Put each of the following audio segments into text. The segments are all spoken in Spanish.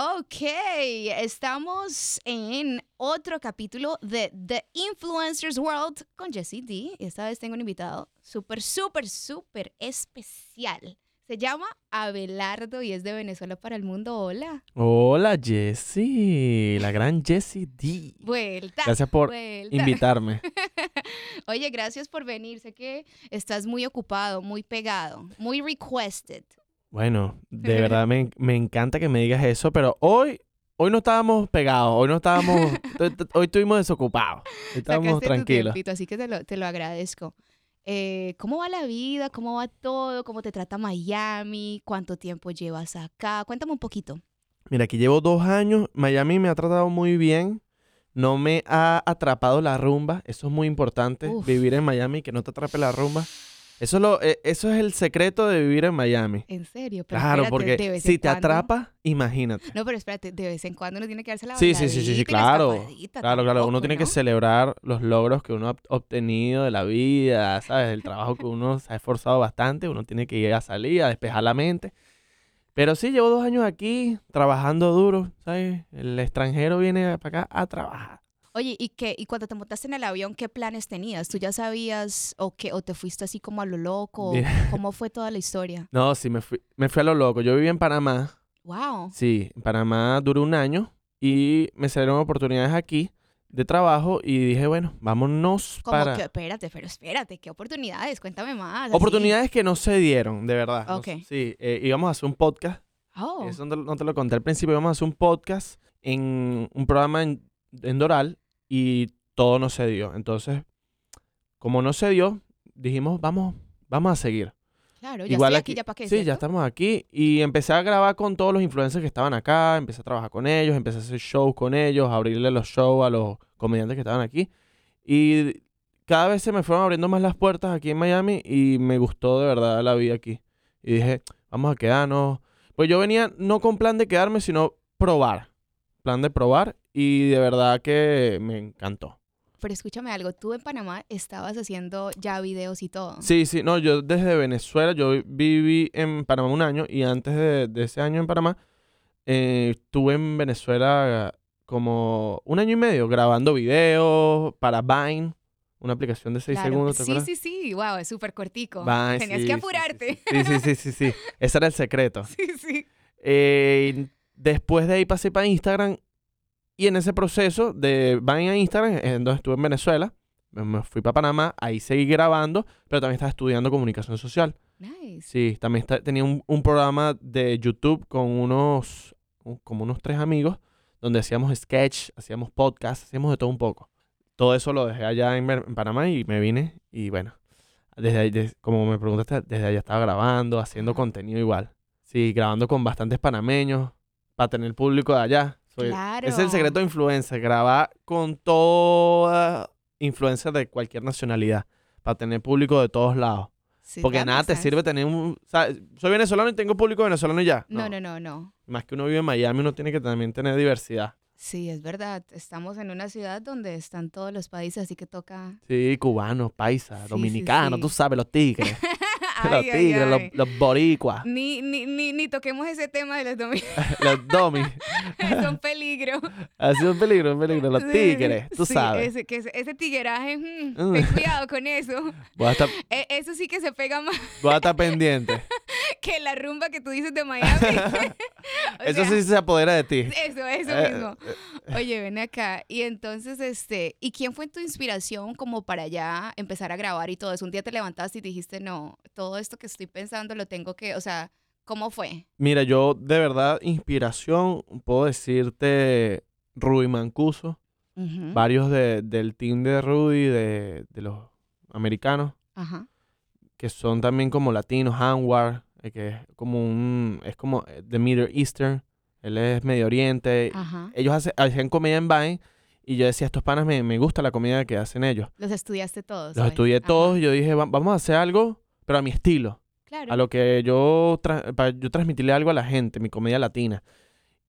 Ok, estamos en otro capítulo de The Influencers World con Jessie D. Esta vez tengo un invitado súper, súper, súper especial. Se llama Abelardo y es de Venezuela para el mundo. Hola. Hola Jessie, la gran Jessie D. Vuelta. Gracias por vuelta. invitarme. Oye, gracias por venir. Sé que estás muy ocupado, muy pegado, muy requested. Bueno, de verdad me, me encanta que me digas eso, pero hoy, hoy no estábamos pegados, hoy no estábamos, hoy estuvimos desocupados, hoy estábamos Sacaste tu tranquilos. tiempito, así que te lo, te lo agradezco. Eh, ¿Cómo va la vida? ¿Cómo va todo? ¿Cómo te trata Miami? ¿Cuánto tiempo llevas acá? Cuéntame un poquito. Mira, aquí llevo dos años, Miami me ha tratado muy bien, no me ha atrapado la rumba, eso es muy importante, Uf. vivir en Miami, que no te atrape la rumba. Eso es, lo, eh, eso es el secreto de vivir en Miami. En serio, pero Claro, espérate, de porque vez en si te cuando- atrapa, imagínate. No, pero espérate, de vez en cuando uno tiene que darse la Sí, sí, sí, sí, sí, claro. Claro, claro. Uno tiene que celebrar los logros que uno ha obtenido de la vida, ¿sabes? El trabajo que uno se ha esforzado bastante. Uno tiene que ir a salir, a despejar la mente. Pero sí, llevo dos años aquí trabajando duro, ¿sabes? El extranjero viene para acá a trabajar. Oye, ¿y qué? ¿Y cuando te montaste en el avión, qué planes tenías? ¿Tú ya sabías o qué? ¿O te fuiste así como a lo loco? Mira. ¿Cómo fue toda la historia? No, sí, me fui, me fui a lo loco. Yo viví en Panamá. Wow. Sí, en Panamá duró un año y me salieron oportunidades aquí de trabajo y dije, bueno, vámonos Como para... que, espérate, pero espérate, ¿qué oportunidades? Cuéntame más. así. Oportunidades que no se dieron, de verdad. Ok. sí, eh, íbamos a hacer un podcast. Oh, Eso no te, no te lo conté al principio. Íbamos a hacer un podcast en un programa en, en Doral y todo no se dio. Entonces, como no se dio, dijimos, vamos, vamos a seguir. claro, ya Igual estoy aquí- aquí, ya para qué, Sí, ya estamos aquí. Y empecé a grabar con todos los influencers que estaban acá. Empecé a trabajar con ellos. Empecé a hacer shows con ellos. A abrirle los shows a los comediantes que estaban aquí. Y cada vez se me fueron abriendo más las puertas aquí en Miami. Y me gustó de verdad la vida aquí. Y dije, vamos a quedarnos. Pues yo venía no con plan de quedarme, sino probar. Plan de probar. Y de verdad que me encantó. Pero escúchame algo, tú en Panamá estabas haciendo ya videos y todo. Sí, sí, no, yo desde Venezuela, yo viví en Panamá un año y antes de, de ese año en Panamá, eh, estuve en Venezuela como un año y medio grabando videos para Vine, una aplicación de 6 Claro. segundos, ¿te Sí, acuerdas? sí, sí, wow, es súper cortico. Vine, Tenías sí, que apurarte. Sí, sí, sí, sí, sí. Ese era el secreto. Sí, sí. Eh, después de ahí pasé para Instagram y en ese proceso de Vine a Instagram, es donde estuve en Venezuela, me- fui para Panamá, ahí seguí grabando, pero también estaba estudiando comunicación social. Nice. Sí, también está- tenía un, un programa de YouTube con unos, un- como unos tres amigos, donde hacíamos sketch, hacíamos podcast, hacíamos de todo un poco. Todo eso lo dejé allá en, Panamá y me vine y bueno, desde ahí, como me preguntaste, desde allá estaba grabando, haciendo contenido igual. Sí, grabando con bastantes panameños para tener público de allá. Soy- Claro. Ese es el secreto de influencer, grabar con toda influencer de cualquier nacionalidad, para tener público de todos lados. Sí, Porque nada te sirve tener un... o sea, soy venezolano y tengo público venezolano y ya. No, no, no, no. Más que uno vive en Miami, uno tiene que también tener diversidad. Sí, es verdad. Estamos en una ciudad donde están todos los países, así que toca. Sí, cubanos, paisas, sí, dominicanos, sí. tú sabes, los tigres. los Ay, tigres, los- ay. Los, boricuas, Ni, ni, ni, ni toquemos ese tema de los domingos. los domis. Son peligro. Ha sido un peligro, un peligro. Los tigres, tú sí, sabes. Ese, que ese, ese tigueraje, mm, Mm. ten cuidado con eso. Voy a estar, E- eso sí que se pega más voy a estar pendiente. Que la rumba que tú dices de Miami. Eso sea, sí se apodera de ti. Eso, eso Eh, mismo. Oye, ven acá. Y entonces, este, ¿y quién fue tu inspiración como para ya empezar a grabar y todo eso? Un día te levantaste y dijiste, no, todo esto que estoy pensando lo tengo que, o sea, ¿cómo fue? Mira, yo de verdad, inspiración, puedo decirte Rudy Mancuso, varios de- del team de Rudy, de, de los americanos, Ajá. que son también como latinos, Anwar, eh, que es como un, es como eh, de Middle Eastern, él es Medio Oriente, Ajá. ellos hace- hacían comedia en Vine, y yo decía, estos panas me, me gusta la comida que hacen ellos. Los estudiaste todos. Los ¿sabes? estudié Ajá. todos y yo dije, "Va- vamos a hacer algo, pero a mi estilo. Claro. a lo que yo, tra- para yo transmitirle algo a la gente, mi comedia latina.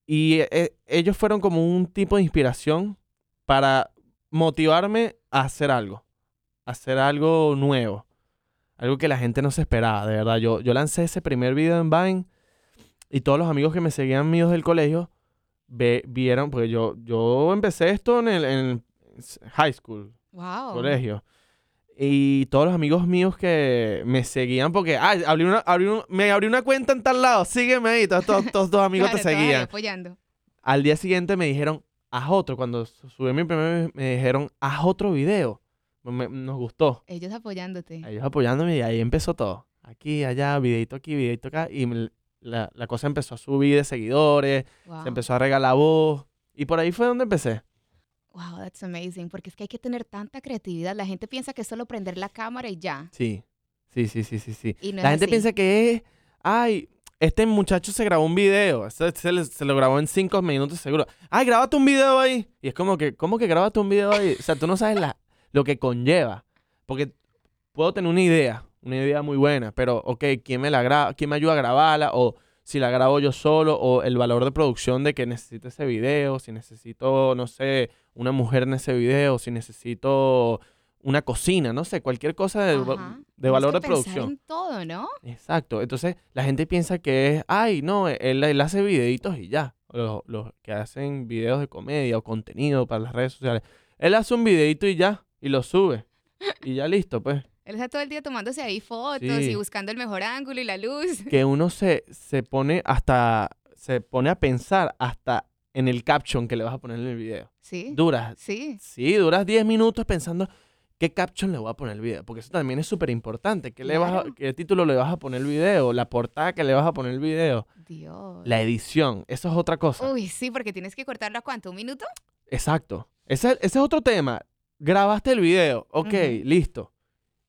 Y eh, ellos fueron como un tipo de inspiración para motivarme a hacer algo, a hacer algo nuevo, algo que la gente no se esperaba, de verdad. Yo, yo lancé ese primer video en Vine y todos los amigos que me seguían míos del colegio ve- vieron, porque yo, yo empecé esto en el en high school, Wow. colegio. Y todos los amigos míos que me seguían porque, ah, abrí una, abrí un- me abrí una cuenta en tal lado, sígueme ahí, todos, todos, todos tus amigos Claro, te seguían. apoyando. Al día siguiente me dijeron, haz otro. Cuando su- subí mi primer, me dijeron, haz otro video. Me- nos gustó. Ellos apoyándote. Ellos apoyándome y ahí empezó todo. Aquí, allá, videito aquí, videito acá. Y la, la cosa empezó a subir de seguidores, Wow. se empezó a regalar voz. Y por ahí fue donde empecé. Wow, that's amazing. Porque es que hay que tener tanta creatividad. La gente piensa que es solo prender la cámara y ya. Sí, sí, sí, sí, sí. sí. No la gente así. piensa que es, ay, este muchacho se grabó un video. Este se, le- se lo grabó en cinco minutos seguro. Ay, grábate un video ahí. Y es como que, ¿cómo que grábate un video ahí? O sea, tú no sabes la, lo que conlleva. Porque puedo tener una idea, una idea muy buena, pero, ok, ¿quién me la? ¿Quién me ayuda a grabarla? O si la grabo yo solo, o el valor de producción de que necesito ese video, si necesito, no sé, una mujer en ese video, si necesito una cocina, no sé, cualquier cosa de, valor que de producción. en todo, ¿no? Exacto. Entonces la gente piensa que es, ay, no, él, él hace videitos y ya. Los, los que hacen videos de comedia o contenido para las redes sociales. Él hace un videito y ya, y lo sube. Y ya listo, pues. Él está todo el día tomándose ahí fotos Sí. y buscando el mejor ángulo y la luz. Que uno se, se pone hasta, se pone a pensar hasta en el caption que le vas a poner en el video. Sí. Duras, Sí. sí, duras 10 minutos pensando qué caption le voy a poner al video. Porque eso también es súper importante. ¿Qué, Claro. ¿Qué título le vas a poner al video? La portada que le vas a poner al video. Dios. La edición, eso es otra cosa. Uy, sí, porque tienes que cortarlo a cuánto, un minuto. Exacto. Ese, ese es otro tema. Grabaste el video, ok, listo.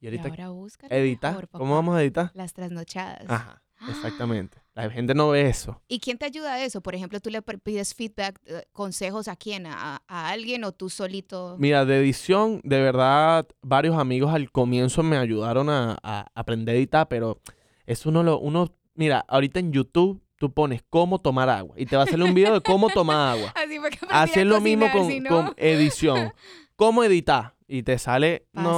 Y Y ahorita ahora busca editar. ¿Cómo vamos a editar? Las trasnochadas. Ajá, exactamente. La gente no ve eso. ¿Y quién te ayuda a eso? Por ejemplo, tú le pides feedback, eh, consejos a quién, a, a alguien o tú solito. Mira, de edición, de verdad, varios amigos al comienzo me ayudaron a, a aprender a editar, pero eso uno lo, uno, mira, ahorita en YouTube tú pones cómo tomar agua y te va a salir un video de cómo tomar agua. Así es lo mismo con, con edición. ¿Cómo editar? Y te sale, Paso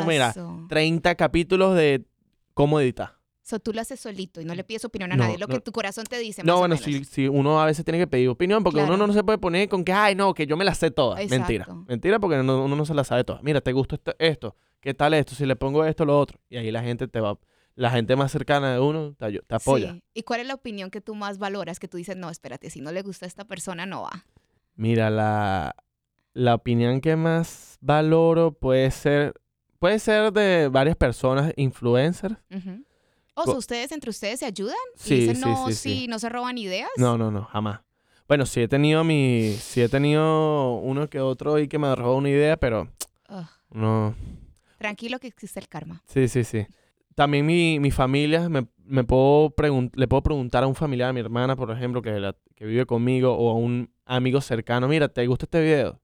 no, mira, paso. 30 capítulos de cómo editar. So, tú lo haces solito y no le pides opinión a No, nadie, lo no. que tu corazón te dice. No, más o bueno, menos. si, si uno a veces tiene que pedir opinión, porque uno Claro. no, no se puede poner con que, ay, no, que yo me la sé todas. Mentira. Exacto. Mentira porque no- uno no se la sabe todas. Mira, ¿te gusta esto, esto? ¿Qué tal esto? Si le pongo esto, lo otro. Y ahí la gente te va, la gente más cercana de uno te, te apoya. Sí. ¿Y cuál es la opinión que tú más valoras? Que tú dices, no, espérate, si no le gusta a esta persona, no va. Mira, la, la opinión que más valoro puede ser, puede ser de varias personas, influencers. O sea, ustedes entre ustedes se ayudan y Sí, dicen, sí, no, sí, sí, no se roban ideas. No, no, no, jamás. Bueno, sí he tenido mi, sí he tenido uno que otro y que me robó una idea, pero Ugh, no, tranquilo que existe el karma. Sí, sí, sí. También mi, mi familia, me, me puedo le puedo preguntar a un familiar, a mi hermana, por ejemplo, que, la- que vive conmigo, o a un amigo cercano, mira, ¿te gusta este video?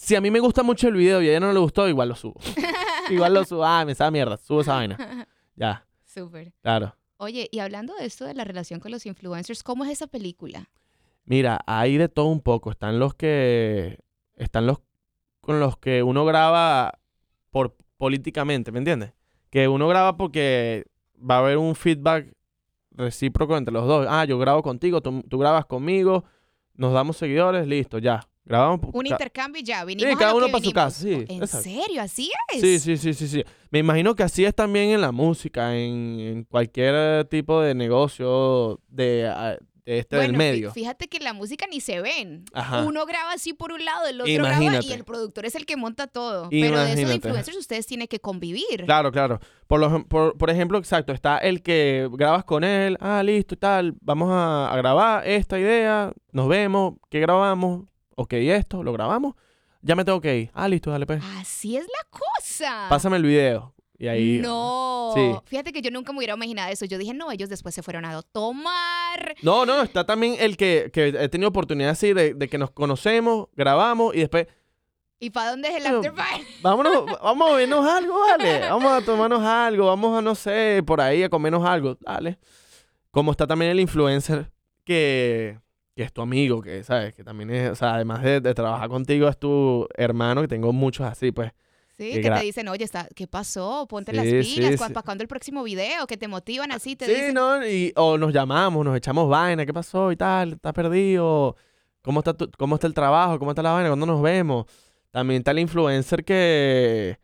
Si a mí me gusta mucho el video y a ella no le gustó, igual lo subo. igual lo subo. Ah, me sabe mierda, subo esa vaina. Ya, Súper. claro. Oye, y hablando de esto de la relación con los influencers, ¿cómo es esa película? Mira, hay de todo un poco. Están los que. Están los con los que uno graba por políticamente, ¿me entiendes? Que uno graba porque va a haber un feedback recíproco entre los dos. Ah, yo grabo contigo, tú, tú grabas conmigo, nos damos seguidores, listo, ya. Grabamos. Un ca- intercambio y ya, vinimos a cada uno que pa' su casa, sí, ¿En exacto. serio? ¿Así es? Sí, sí, sí, sí, sí. Me imagino que así es también en la música, en, en cualquier tipo de negocio de, ah, de este del Bueno, medio. fíjate que en la música ni se ven. Ajá. Uno graba así por un lado, el otro graba y el productor es el que monta todo. Pero de eso de Imagínate. influencers ustedes tienen que convivir. Claro, claro. Por, lo, por, por ejemplo, exacto, está el que grabas con él, ah, listo y tal, vamos a, a grabar esta idea, nos vemos, ¿qué grabamos? Ok, esto, lo grabamos, ya me tengo que ir. Ah, listo, dale pues. Así es la cosa. Pásame el video. Y ahí... No. Sí. Fíjate que yo nunca me hubiera imaginado eso. Yo dije, no, ellos después se fueron a tomar. No, no, está también el que, que he tenido oportunidad así de, de que nos conocemos, grabamos y después, ¿Y para dónde es el after party? vámonos, vamos a vernos algo, vale. Vamos a tomarnos algo, vamos a, no sé, por ahí a comernos algo, dale. Como está también el influencer que, que es tu amigo, que, ¿sabes? Que también es, o sea, además de, de trabajar contigo, es tu hermano, que tengo muchos así, pues. Sí, Que te dicen, oye, está, ¿qué pasó? Ponte Sí, las sí, pilas. ¿Para sí. cuándo el próximo video? Que te motivan así, te Sí, dicen. ¿no? Y, o nos llamamos, nos echamos vaina, ¿qué pasó y tal? ¿Estás perdido? ¿Cómo está, tu- ¿Cómo está el trabajo? ¿Cómo está la vaina? ¿Cuándo nos vemos? También está el influencer que,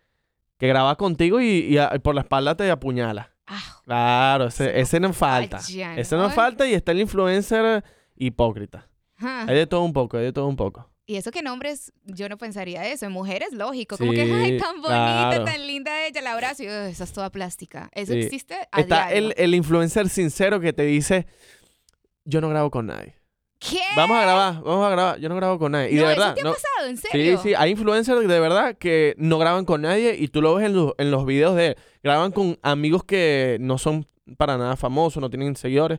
que graba contigo y, y a- y por la espalda te apuñala. Ah, Claro, Ese ese, no falta. Ese no ¿no? falta y está el influencer hipócrita. ajá. Hay de todo un poco, hay de todo un poco. Y eso que en hombres, yo no pensaría eso. En mujeres, lógico. Como que, ay, Sí, tan bonita, claro. tan linda ella, la abrazo. Y, "Ugh, esa es toda plástica. Eso Sí. existe a Está diario. el, el influencer sincero que te dice, yo no grabo con nadie. ¿Qué? Vamos a grabar, vamos a grabar, yo no grabo con nadie. Y no, de ¿eso verdad, te ha no, pasado? ¿En Sí, serio? sí, hay influencers de verdad que no graban con nadie y tú lo ves en, los- en los videos de... Graban con amigos que no son para nada famosos, no tienen seguidores.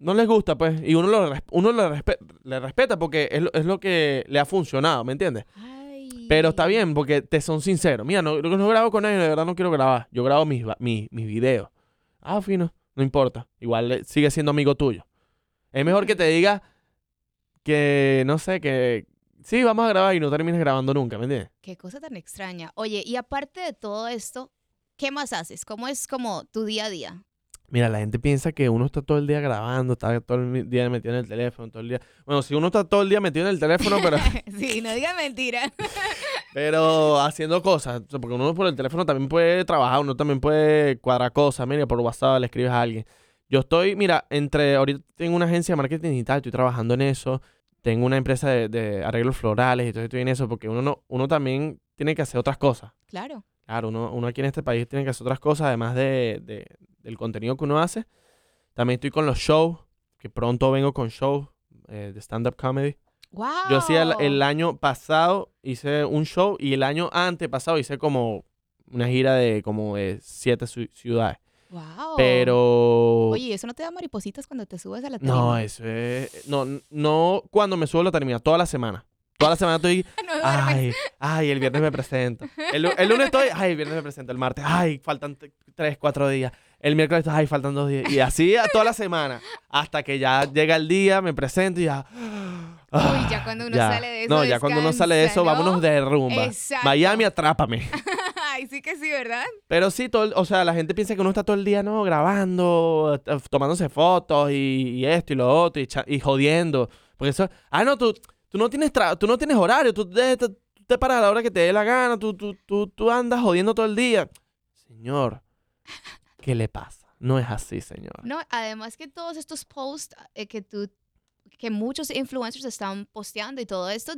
No les gusta, pues, y uno lo, uno le, respe- le respeta porque es lo, es lo que le ha funcionado, ¿me entiendes? Ay. Pero está bien porque te son sinceros. Mira, no, no grabo con nadie, de verdad no quiero grabar. Yo grabo mis, mis, mis videos. Ah, fino, no importa. Igual eh, sigue siendo amigo tuyo. Es mejor que te diga que, no sé, que... Sí, vamos a grabar y no termines grabando nunca, ¿me entiendes? Qué cosa tan extraña. Oye, y aparte de todo esto, ¿qué más haces? ¿Cómo es como tu día a día? Mira, la gente piensa que uno está todo el día grabando, está todo el día metido en el teléfono, todo el día. Bueno, si uno está todo el día metido en el teléfono, pero, sí, no digas mentira. pero haciendo cosas. Porque uno por el teléfono también puede trabajar, uno también puede cuadrar cosas. Mira, por WhatsApp le escribes a alguien. Yo estoy, mira, entre. Ahorita tengo una agencia de marketing digital, estoy trabajando en eso. Tengo una empresa de, de arreglos florales y entonces estoy en eso porque uno, no, uno también tiene que hacer otras cosas. Claro. Claro, uno, uno aquí en este país tiene que hacer otras cosas, además de, de- del contenido que uno hace. También estoy con los shows, que pronto vengo con shows eh, de stand-up comedy. Wow. Yo hacía el, el año pasado, hice un show y el año antepasado hice como una gira de como de siete ci- ciudades. Wow. Pero... Oye, ¿eso no te da maripositas cuando te subes a la tarima? no, eso es... No, no cuando me subo a la termina, toda la semana. Toda la semana estoy... no. Ay, ay, el viernes me presento. El, lu- el lunes estoy, ay, el viernes me presento. El martes, ay, faltan tres, cuatro días. El miércoles, ay, faltan dos días. Y así toda la semana. Hasta que ya llega el día, me presento y ya. Uy, ya cuando uno sale de eso, No, ya cuando uno sale de eso, vámonos de rumba. Exacto. Miami, atrápame. Ay, sí que sí, ¿verdad? Pero sí, todo, o sea, la gente piensa que uno está todo el día, ¿no? Grabando, eh, tomándose fotos y, y esto y lo otro y, y jodiendo. Porque eso, ah, no, tú, tú no tienes tra- tú no tienes horario, tú te, te- te paras a la hora que te dé la gana, tú, tú, tú, tú andas jodiendo todo el día. Señor, ¿qué le pasa? No es así, señor. No, además que todos estos posts eh, que tú, que muchos influencers están posteando y todo esto,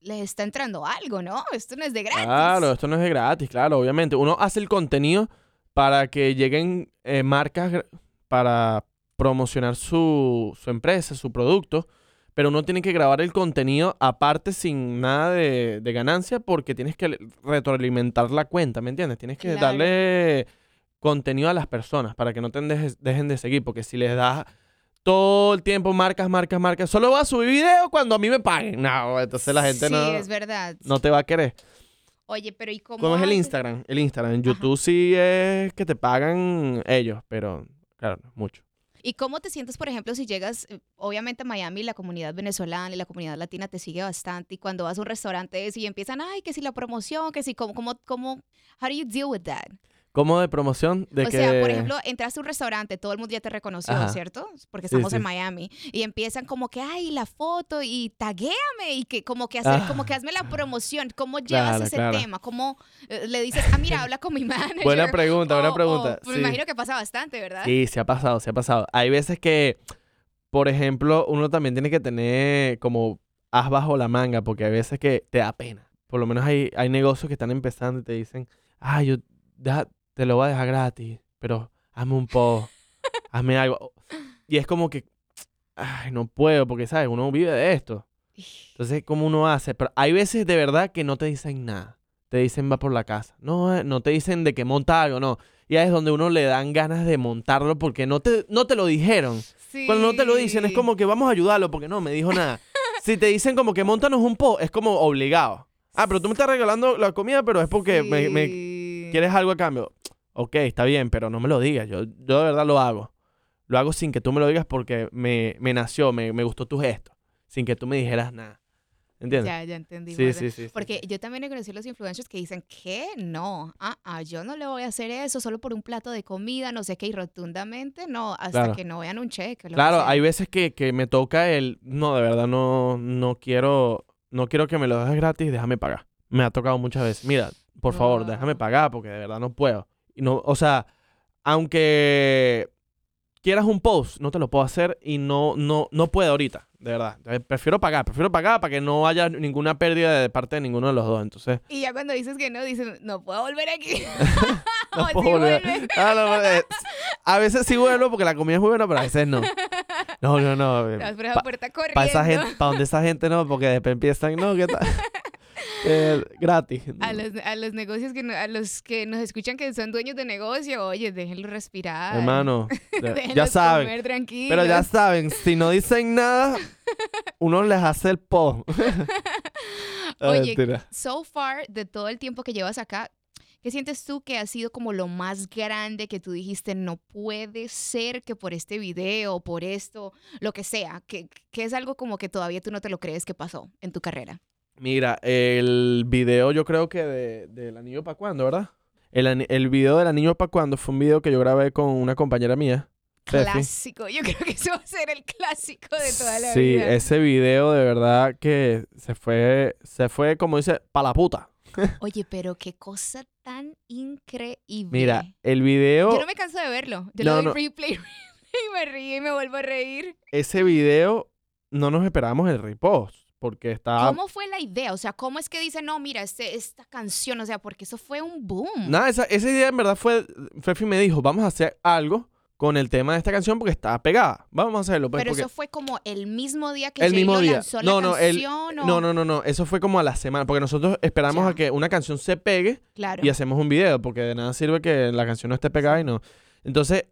les está entrando algo, ¿no? Esto no es de gratis. Claro, esto no es de gratis, claro, obviamente. Uno hace el contenido para que lleguen eh, marcas para promocionar su, su empresa, su producto, pero uno tiene que grabar el contenido aparte sin nada de, de ganancia porque tienes que retroalimentar la cuenta, ¿me entiendes? Tienes que Claro. darle contenido a las personas para que no te dejes- dejen de seguir, porque si les das todo el tiempo marcas, marcas, marcas, solo voy a subir video cuando a mí me paguen. No, entonces la gente sí, no, es verdad. no te va a querer. Oye, pero ¿y cómo? ¿Cómo es el Instagram? El Instagram. En YouTube sí es que te pagan ellos, pero claro, mucho. ¿Y cómo te sientes, por ejemplo, si llegas, eh, obviamente a Miami, la comunidad venezolana y la comunidad latina te sigue bastante, y cuando vas a un restaurante y empiezan, ay, que si la promoción, que si, ¿cómo, cómo, cómo, how do you deal with that? ¿Cómo de promoción? De o que... sea, por ejemplo, entraste a un restaurante, todo el mundo ya te reconoció, Ajá. ¿cierto? Porque Sí, estamos sí. en Miami. Y empiezan como que, ay, la foto y taguéame y que como que hacer, como que hazme la promoción. ¿Cómo llevas Claro, ese claro. tema? ¿Cómo eh, le dices, ah, mira, habla con mi manager? Buena pregunta, buena O- pregunta. o- me sí. imagino que pasa bastante, ¿verdad? Sí, se ha pasado, se ha pasado. Hay veces que, por ejemplo, uno también tiene que tener como as bajo la manga, porque hay veces que te da pena. Por lo menos hay, hay negocios que están empezando y te dicen, ah, yo deja- te lo voy a dejar gratis, pero hazme un post, hazme algo. Y es como que, ay, no puedo, porque, ¿sabes? Uno vive de esto. Entonces, ¿cómo uno hace? Pero hay veces de verdad que no te dicen nada. Te dicen va por la casa. No, eh, no te dicen de que monta algo, no. Y ahí es donde uno le dan ganas de montarlo porque no te, no te lo dijeron. Cuando no te lo dicen es Sí. como que vamos a ayudarlo porque no, me dijo nada. si te dicen como que montanos un post, es como obligado. Ah, pero tú me estás regalando la comida, pero es porque me, me Sí. quieres algo a cambio. Ok, está bien, pero no me lo digas. Yo, yo de verdad lo hago. Lo hago sin que tú me lo digas porque me, me nació, me, me gustó tu gesto. Sin que tú me dijeras nada. ¿Entiendes? Ya, ya entendí. Sí, sí, sí, Porque yo también he conocido los influencers que dicen que no, ah, ah, yo no le voy a hacer eso solo por un plato de comida, no sé qué, y rotundamente no, hasta Claro. que no vean un cheque. Claro, hay veces que, que me toca el, no, de verdad no, no quiero, no quiero que me lo dejes gratis, déjame pagar. Me ha tocado muchas veces. Mira, por favor, Wow. déjame pagar porque de verdad no puedo. Y no, o sea, aunque quieras un post, no te lo puedo hacer y no, no, no puedo ahorita, de verdad. Prefiero pagar, prefiero pagar para que no haya ninguna pérdida de parte de ninguno de los dos. Entonces, Y ya cuando dices que no, dicen, no puedo volver aquí. no O sí puedo volver. Ah, no, eh, a veces sí vuelvo porque la comida es muy buena, pero a veces no. No, no, no. eh, esa pa-. Para esa gente, para donde esa gente no, porque después empiezan, no, ¿qué tal? Eh, gratis. A los, a los negocios que no- a los que nos escuchan que son dueños de negocio, oye, déjenlo respirar. Hermano, ya- saben. comer tranquilos. Pero ya saben, si no dicen nada, uno les hace el po. Oye, mentira. so far, de todo el tiempo que llevas acá, ¿qué sientes tú que ha sido como lo más grande que tú dijiste, no puede ser que por este video, por esto, lo que sea, que, que es algo como que todavía tú no te lo crees que pasó en tu carrera? Mira, el video yo creo que de, del anillo para cuando, ¿verdad? El, el video del anillo para cuando fue un video que yo grabé con una compañera mía. Clásico. Yo creo que eso va a ser el clásico de toda la sí, vida. ese video de verdad que se fue, se fue como dice, pa' la puta. Oye, pero qué cosa tan increíble. Mira, el video, Yo no me canso de verlo. Yo No, le doy no. replay y me río y me vuelvo a reír. ese video no nos esperábamos el repost porque ¿Cómo fue la idea? O sea, ¿cómo es que dicen, no, mira, este, esta canción, o sea, porque eso fue un boom? Nada, esa, esa idea en verdad fue, Fefi me dijo, vamos a hacer algo con el tema de esta canción porque está pegada. Vamos a hacerlo. Pues, pero porque eso fue como el mismo día que el J-Lo mismo día. lanzó No, la no, el- canción. o- No, no, no, no. Eso fue como a la semana. Porque nosotros esperamos Ya. a que una canción se pegue Claro. y hacemos un video. Porque de nada sirve que la canción no esté pegada y no. Entonces,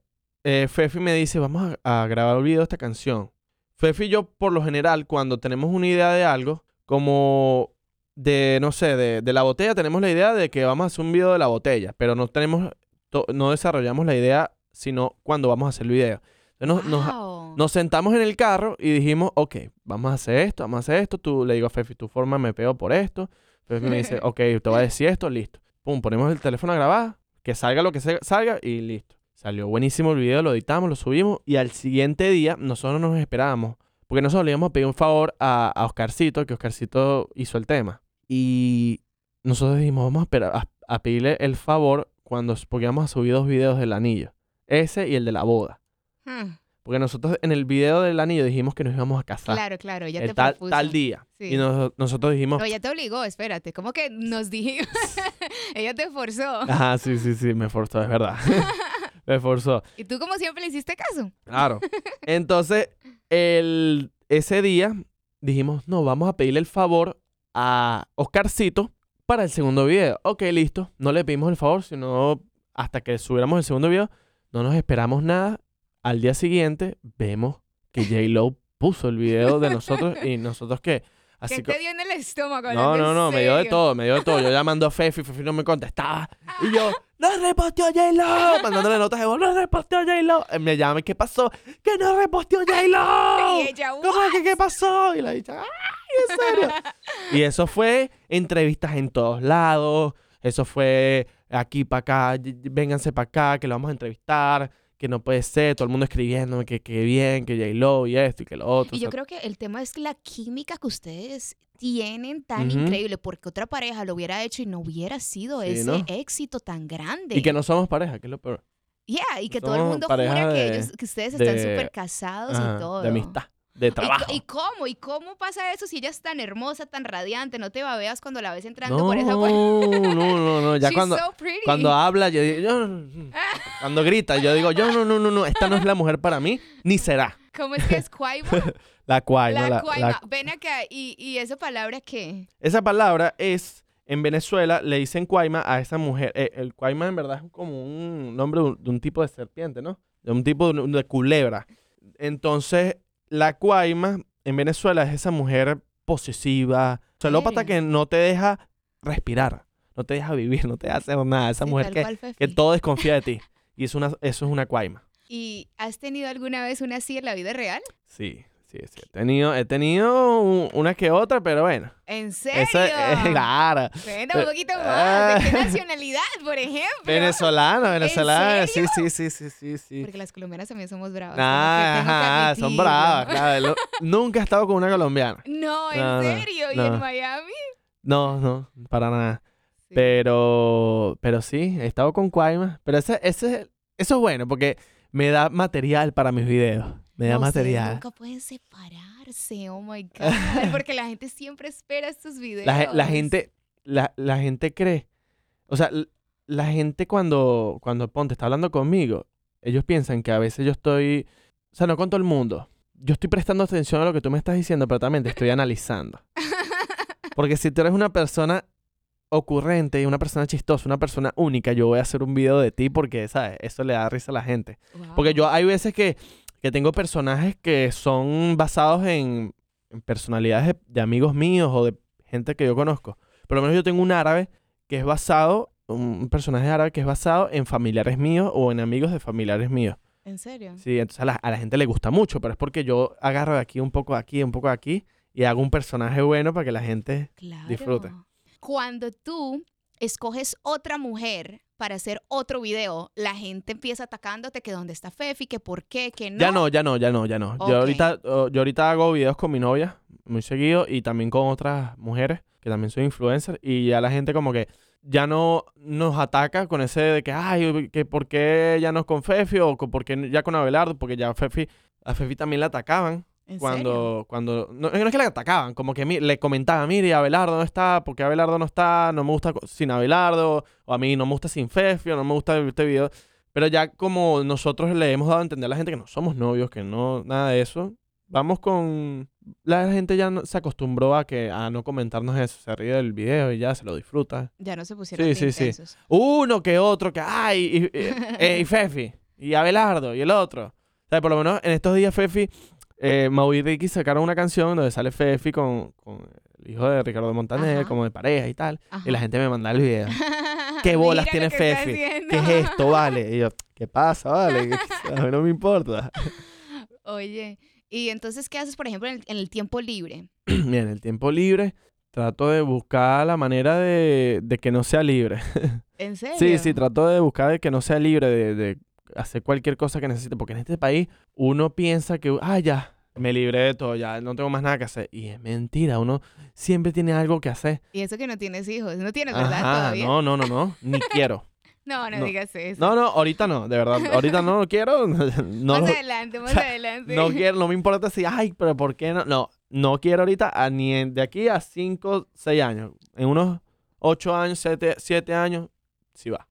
eh, Fefi me dice, vamos a, a grabar un video de esta canción. Fefi y yo, por lo general, cuando tenemos una idea de algo, como de, no sé, de, de la botella, tenemos la idea de que vamos a hacer un video de la botella. Pero no tenemos, no desarrollamos la idea, sino cuando vamos a hacer el video. Entonces, nos- nos, Wow. nos sentamos en el carro y dijimos, ok, vamos a hacer esto, vamos a hacer esto. Tú le digo a Fefi, tu forma me pego por esto. Fefi me dice, ok, te voy a decir esto, listo. Pum, ponemos el teléfono a grabar, que salga lo que salga y listo. Salió buenísimo el video, lo editamos, lo subimos y al siguiente día nosotros nos esperábamos. Porque nosotros le íbamos a pedir un favor a, a Oscarcito, que Oscarcito hizo el tema. Y nosotros dijimos, vamos a, esperar, a, a pedirle el favor cuando, porque vamos a subir dos videos del anillo. Ese y el de la boda. Hmm, Porque nosotros en el video del anillo dijimos que nos íbamos a casar. Claro, claro, ya el te tal, tal día. Sí. Y nos- nosotros dijimos, Pero ya te obligó, espérate. ¿Cómo que nos dijo? Ella te forzó. ajá, sí, sí, sí, me forzó, es verdad. me forzó. Y tú como siempre le hiciste caso. Claro. Entonces, el, ese día dijimos, no, vamos a pedirle el favor a Oscarcito para el segundo video. Ok, listo. No le pedimos el favor, sino hasta que subiéramos el segundo video, no nos esperamos nada. Al día siguiente, vemos que J-Lo puso el video de nosotros y nosotros que... Así ¿Qué co- te dio en el estómago? No, no, no, me dio de todo, me dio de todo. Yo llamando a Fefi, Fefi no me contestaba. Y yo, ¡no reposteó J-Lo! Mandándole notas de voz, ¡no reposteó J-Lo! Eh, Me llama, ¿qué pasó? ¡Que no reposteó J-Lo! Y ella, ¿Cómo que qué pasó? Y la dicha, ¡ay, en serio! y eso fue entrevistas en todos lados. Eso fue aquí para acá, vénganse para acá, que lo vamos a entrevistar. Que no puede ser, todo el mundo escribiéndome que qué bien, que J-Lo y esto y que lo otro. Y o yo sea, creo que el tema es la química que ustedes tienen tan increíble, porque otra pareja lo hubiera hecho y no hubiera sido Sí, ese ¿no? éxito tan grande. y que no somos pareja, que es lo peor. Yeah, y que todo el mundo jura que, ellos, que ustedes están súper casados Ajá, y todo. De amistad, de ¿Y co- trabajo. ¿Y, cómo? ¿Y cómo pasa eso si ella es tan hermosa, tan radiante? No te babeas cuando la ves entrando no, por esa puerta. no, no, no. Ya She's cuando, so pretty. cuando habla, yo digo, yo- cuando grita, yo digo, yo no, no, no, no, esta no es la mujer para mí, ni será. ¿Cómo es que es cuaima? La cual, la, la- cuaima. la- Ven acá, ¿y, y esa palabra qué? Esa palabra es, en Venezuela le dicen cuaima a esa mujer. Eh, el cuaima en verdad es como un nombre de un, de un tipo de serpiente, ¿no? De un tipo de, de culebra. Entonces, la cuaima en Venezuela es esa mujer posesiva, celópata que no te deja respirar, no te deja vivir, no te deja hacer nada. Esa Sí, mujer que, que todo desconfía de ti. Y es una, eso es una cuaima. ¿Y has tenido alguna vez una así en la vida real? Sí, Sí, sí. He tenido, he tenido un- una que otra, pero bueno. ¿En serio? Esa es claro. Cuenta un poquito más. Ah. ¿De qué nacionalidad, por ejemplo? Venezolana, venezolana. Sí, serio? sí, sí, sí, sí, sí. Porque las colombianas también somos bravas. Ah, tengo que ajá, son admitirlo. bravas, claro. Lo- Nunca he estado con una colombiana. No, ¿en No, no, serio? ¿Y no. en Miami? No, no, para nada. Sí. Pero, pero sí, he estado con Cuaima. Pero ese, ese, eso es bueno porque me da material para mis videos. Me da No, material. nunca pueden separarse, oh my God. Porque la gente siempre espera estos videos. La, la gente, la, la gente cree. O sea, la gente cuando, cuando Ponte está hablando conmigo, ellos piensan que a veces yo estoy. O sea, no con todo el mundo. Yo estoy prestando atención a lo que tú me estás diciendo, pero también te estoy analizando. Porque si tú eres una persona ocurrente y una persona chistosa, una persona única, yo voy a hacer un video de ti porque, ¿sabes? Eso le da risa a la gente. Porque yo hay veces que, que tengo personajes que son basados en, en personalidades de, de amigos míos o de gente que yo conozco. Por lo menos yo tengo un árabe que es basado, un personaje árabe que es basado en familiares míos o en amigos de familiares míos. ¿En serio? Sí, entonces a la, a la gente le gusta mucho, pero es porque yo agarro de aquí un poco de aquí, un poco de aquí y hago un personaje bueno para que la gente... Claro. Disfrute. Cuando tú escoges otra mujer para hacer otro video, la gente empieza atacándote que dónde está Fefi, que por qué, que no. Ya no, ya no, ya no, ya no. Yo, ahorita, oh, yo ahorita hago videos con mi novia muy seguido y también con otras mujeres que también soy influencer y ya la gente como que ya no nos ataca con ese de que, ay, que por qué ya no es con Fefi o por qué ya con Abelardo, porque ya Fefi, a Fefi también la atacaban ¿En serio? cuando, cuando, no, no es que la atacaban, como que mi- le comentaban, mire, Abelardo no está, porque Abelardo no está, no me gusta sin Abelardo, o a mí no me gusta sin Fefi, o no me gusta este video. Pero ya como nosotros le hemos dado a entender a la gente que no somos novios, que no, nada de eso, vamos con... La gente ya no- se acostumbró a que a no comentarnos eso, se ríe del video y ya se lo disfruta. Ya no se pusieron Sí, sí, sí. Uno que otro, que ay, y, y- eh, y Fefi, y Abelardo, y el otro. O sea, por lo menos en estos días Fefi, eh, Mau y Ricky sacaron una canción donde sale Fefi con, con el hijo de Ricardo Montaner, Ajá. como de pareja y tal. Y la gente me manda el video. ¿Qué bolas tiene Fefi? ¿Qué es esto, vale? Y yo, ¿qué pasa, vale? A mí no me importa. Oye, y entonces, ¿qué haces, por ejemplo, en el, en el tiempo libre? Mira, en el tiempo libre trato de buscar la manera de, de que no sea libre. ¿En serio? Sí, sí, trato de buscar de que no sea libre de, de hacer cualquier cosa que necesite. Porque en este país uno piensa que, ah, ya, me libré de todo, ya no tengo más nada que hacer. Y es mentira, uno siempre tiene algo que hacer. Y eso que no tienes hijos. No tienes, ¿verdad? Ajá, Todavía. no, no, no, no, ni quiero. No, no, no. digas eso. No, no, ahorita no, de verdad, ahorita no lo quiero. No, más adelante, más o sea, adelante. no quiero, no me importa si, ay, pero ¿por qué no? No, no quiero ahorita, a- ni en- de aquí a 5, 6 años. En unos 8 años, 7, años, sí va.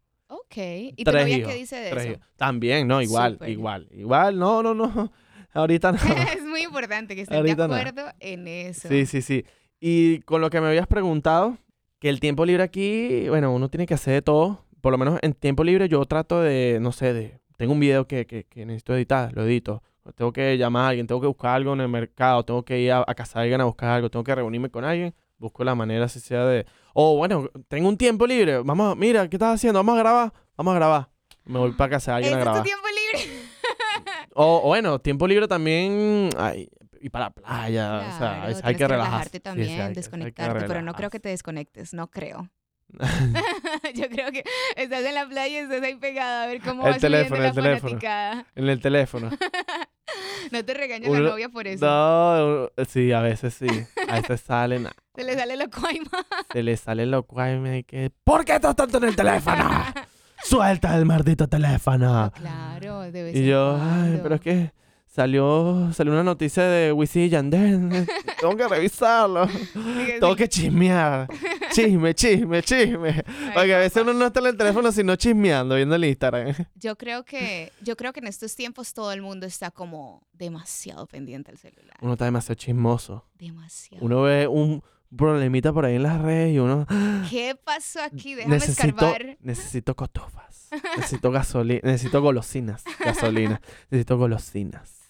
Ok. ¿Y Tres hijos, qué dice de Tres eso? hijos. También, no, igual, igual, igual, no, no, no. Ahorita no. es muy importante que estén de Ahorita no. acuerdo en eso. Sí, sí, sí. Y con lo que me habías preguntado, que el tiempo libre aquí, bueno, uno tiene que hacer de todo. Por lo menos en tiempo libre yo trato de, no sé, de... Tengo un video que, que, que necesito editar, lo edito. Tengo que llamar a alguien, tengo que buscar algo en el mercado, tengo que ir a, a casa de alguien a buscar algo, tengo que reunirme con alguien, busco la manera si sea de... Oh, bueno, tengo un tiempo libre, vamos, a- mira, ¿qué estás haciendo? Vamos a grabar, vamos a grabar. Me voy para casa de alguien ¿Ese a es tu grabar. tiempo libre? O, o bueno, tiempo libre también, ay, y para la playa, o sea, hay, hay tienes que relajarse. Sí, sí, también, hay que- hay que desconectarte, pero no creo que te desconectes, no creo. Yo creo que estás en la playa y estás ahí pegado a ver cómo El va subiendo teléfono, la el teléfono. fanaticada. En el teléfono. No te regaña la novia por eso. No, sí, a veces sí. A veces salen, Se le sale lo cuaima. se le sale lo cual y que ¿Por qué estás tanto en el teléfono? Suelta el maldito teléfono. Claro, de vez Y yo, ay, pero es que salió salió una noticia de Wisin y Yandel. Tengo que revisarlo. Tengo que chismear. Chisme, chisme, chisme. Porque a veces uno no está en el teléfono sino chismeando, viendo el Instagram. Yo creo que yo creo que en estos tiempos todo el mundo está como demasiado pendiente al celular. Uno está demasiado chismoso. Demasiado. Uno ve un problemita por ahí en las redes y uno ¿Qué pasó aquí? Déjame necesito, escarbar. necesito cotufas. Necesito gasolina. Necesito golosinas. Gasolina. Necesito golosinas.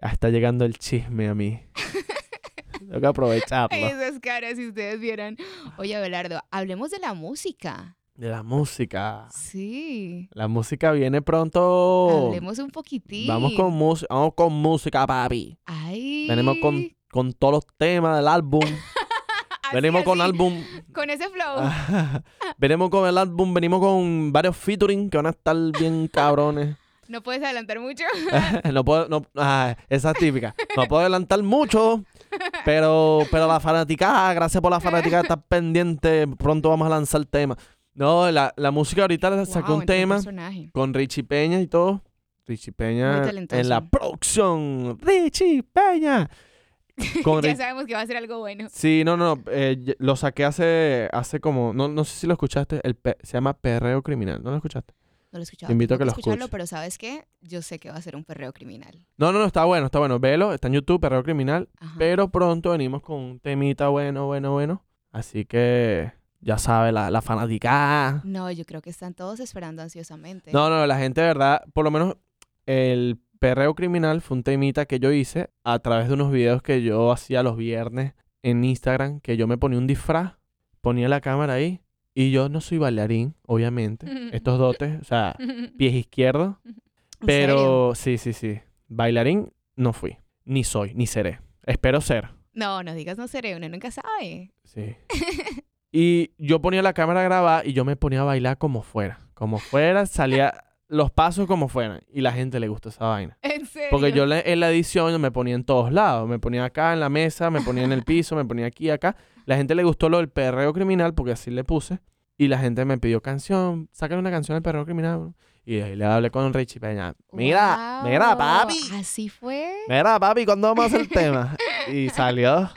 Ya está llegando el chisme a mí. Tengo que aprovecharlo. Ay, esas caras, si ustedes vieran. Oye, Abelardo, hablemos de la música. De la música. Sí. La música viene pronto. Hablemos un poquitín. Vamos con música, vamos con música, papi. Ay. Venimos con, con todos los temas del álbum. Así, venimos con álbum. Con ese flow. venimos con el álbum, venimos con varios featuring que van a estar bien cabrones. No puedes adelantar mucho. no puedo, no, ah, esa es típica. No puedo adelantar mucho, pero, pero la fanaticada, gracias por la fanaticada, está pendiente. Pronto vamos a lanzar el tema. No, la, la música ahorita Wow, un tema personaje. con Richie Peña y todo. Richie Peña en la producción. Richie Peña. Con Ya sabemos que va a ser algo bueno. Sí, no, no, eh, lo saqué hace, hace como, no, no sé si lo escuchaste, el pe- se llama Perreo Criminal, ¿no lo escuchaste? No lo he escuchado. Te invito a que lo escucharlo, escuches. pero ¿sabes qué? Yo sé que va a ser un perreo criminal. No, no, no, está bueno, está bueno, velo, está en YouTube, Perreo Criminal, Ajá. pero pronto venimos con un temita bueno, bueno, bueno, así que ya sabe, la, la fanaticada. No, yo creo que están todos esperando ansiosamente. No, no, la gente de verdad, por lo menos el Perreo Criminal fue un temita que yo hice a través de unos videos que yo hacía los viernes en Instagram, que yo me ponía un disfraz, ponía la cámara ahí y yo no soy bailarín, obviamente. Estos dotes, o sea, pies izquierdos, pero sí, sí, sí. Bailarín no fui, ni soy, ni seré. Espero ser. No, no digas no seré, uno nunca sabe. Sí. Y yo ponía la cámara grabada y yo me ponía a bailar como fuera. Como fuera, salía los pasos como fueran. Y la gente le gustó esa vaina. En serio. Porque yo le- en la edición me ponía en todos lados. Me ponía acá en la mesa, me ponía en el piso, me ponía aquí, acá. La gente le gustó lo del perreo criminal porque así le puse. Y la gente me pidió canción. Sácale una canción del perreo criminal. Y ahí le hablé con Richie Peña. Mira, Wow, mira, papi. Así fue. Mira, papi, ¿cuándo vamos a hacer el tema? Y salió.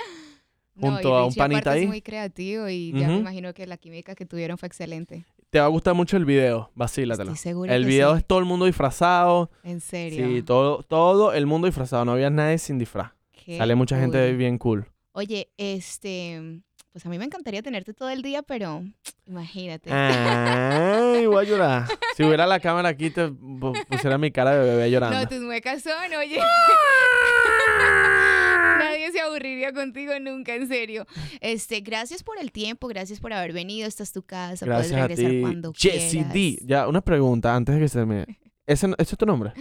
No, junto y a un Richie panita ahí. Es muy creativo y ya me imagino que la química que tuvieron fue excelente. Te va a gustar mucho el video. Vacílatelo. Estoy segura El que video sí. es todo el mundo disfrazado. En serio. Sí, todo, todo el mundo disfrazado. No había nadie sin disfraz. Qué Sale mucha gente bien cool. Oye, este, pues a mí me encantaría tenerte todo el día, pero imagínate. Ay, voy a llorar. Si hubiera la cámara aquí, te pu- pusiera mi cara de bebé llorando. No, tus muecas son, oye. Nadie se aburriría contigo nunca, en serio. Este, gracias por el tiempo, gracias por haber venido. Esta es tu casa, Gracias a puedes regresar ti. cuando Jessie quieras. D. Ya, una pregunta antes de que se me... ¿Ese, no- ¿Ese es tu nombre?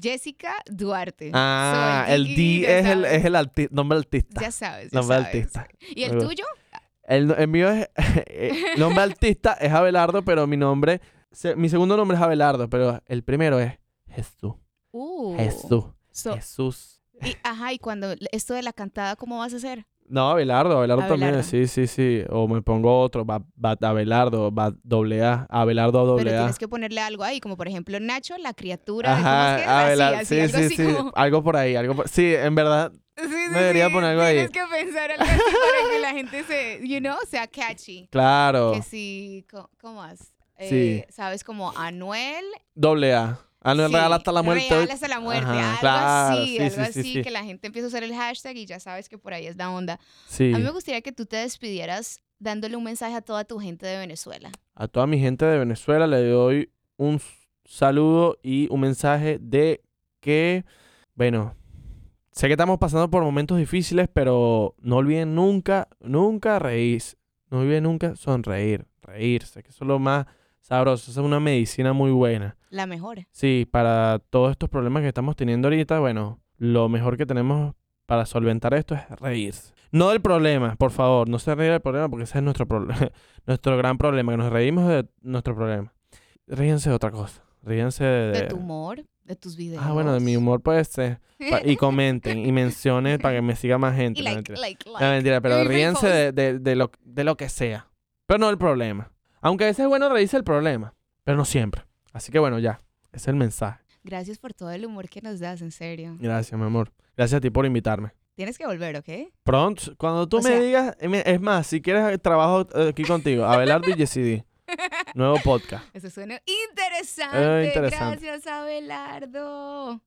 Jessica Duarte. Ah, Soy el D es el, es el nombre artista. Ya sabes, ya nombre sabes. artista. ¿Y el tuyo? El, el mío es... El nombre artista es Abelardo, pero mi nombre... se- mi segundo nombre es Abelardo, pero el primero es Jesús. Uh. Jesús. So- Jesús. y, ajá, y cuando esto de la cantada, ¿cómo vas a hacer? No, Abelardo, Abelardo, también. Abelardo. Sí, sí, sí. O me pongo otro, va, va Abelardo, va doble A, Abelardo doble Pero tienes que ponerle algo ahí, como por ejemplo Nacho, la criatura. Ajá. Abelardo. Sí, así, algo sí, así sí. como- Algo por ahí, algo por... Sí, en verdad. Sí, sí, Me debería sí, poner algo ahí. Tienes que pensar algo así para que la gente se, you know, sea catchy. Claro. Que co- ¿cómo es? Eh, Sí. Sabes, como Anuel. Doble A. Anuel sí, real hasta la muerte. Real hasta la muerte. Ajá, algo claro, así, sí, algo sí, sí, así, sí. que la gente empieza a usar el hashtag y ya sabes que por ahí es la onda. Sí. A mí me gustaría que tú te despidieras dándole un mensaje a toda tu gente de Venezuela. A toda mi gente de Venezuela le doy un saludo y un mensaje de que, bueno, sé que estamos pasando por momentos difíciles, pero no olviden nunca, nunca reír. No olviden nunca sonreír, reírse, que eso es lo más sabroso. Eso es una medicina muy buena. La mejor. Sí, para todos estos problemas que estamos teniendo ahorita, bueno, lo mejor que tenemos para solventar esto es reírse. No del problema, por favor, no se ríe del problema porque ese es nuestro nuestro gran problema, que nos reímos de nuestro problema. Ríense de otra cosa, ríense de... De tu humor, de tus videos. Ah, bueno, de mi humor puede ser. Pa- y comenten y mencionen para que me siga más gente. Y no, like, mentira. like, No, mentira, pero ríense de, de- de lo, de lo que sea. Pero no del problema. Aunque a veces es bueno reírse del problema, pero no siempre. Así que bueno, ya. Ese es el mensaje. Gracias por todo el humor que nos das, en serio. Gracias, mi amor. Gracias a ti por invitarme. Tienes que volver, ¿ok? Pronto, cuando tú O me sea- digas, eh, es más, si quieres eh, trabajo eh, aquí contigo, Abelardo y Jessy D. Nuevo podcast. Eso suena interesante. Eh, interesante. Gracias, Abelardo.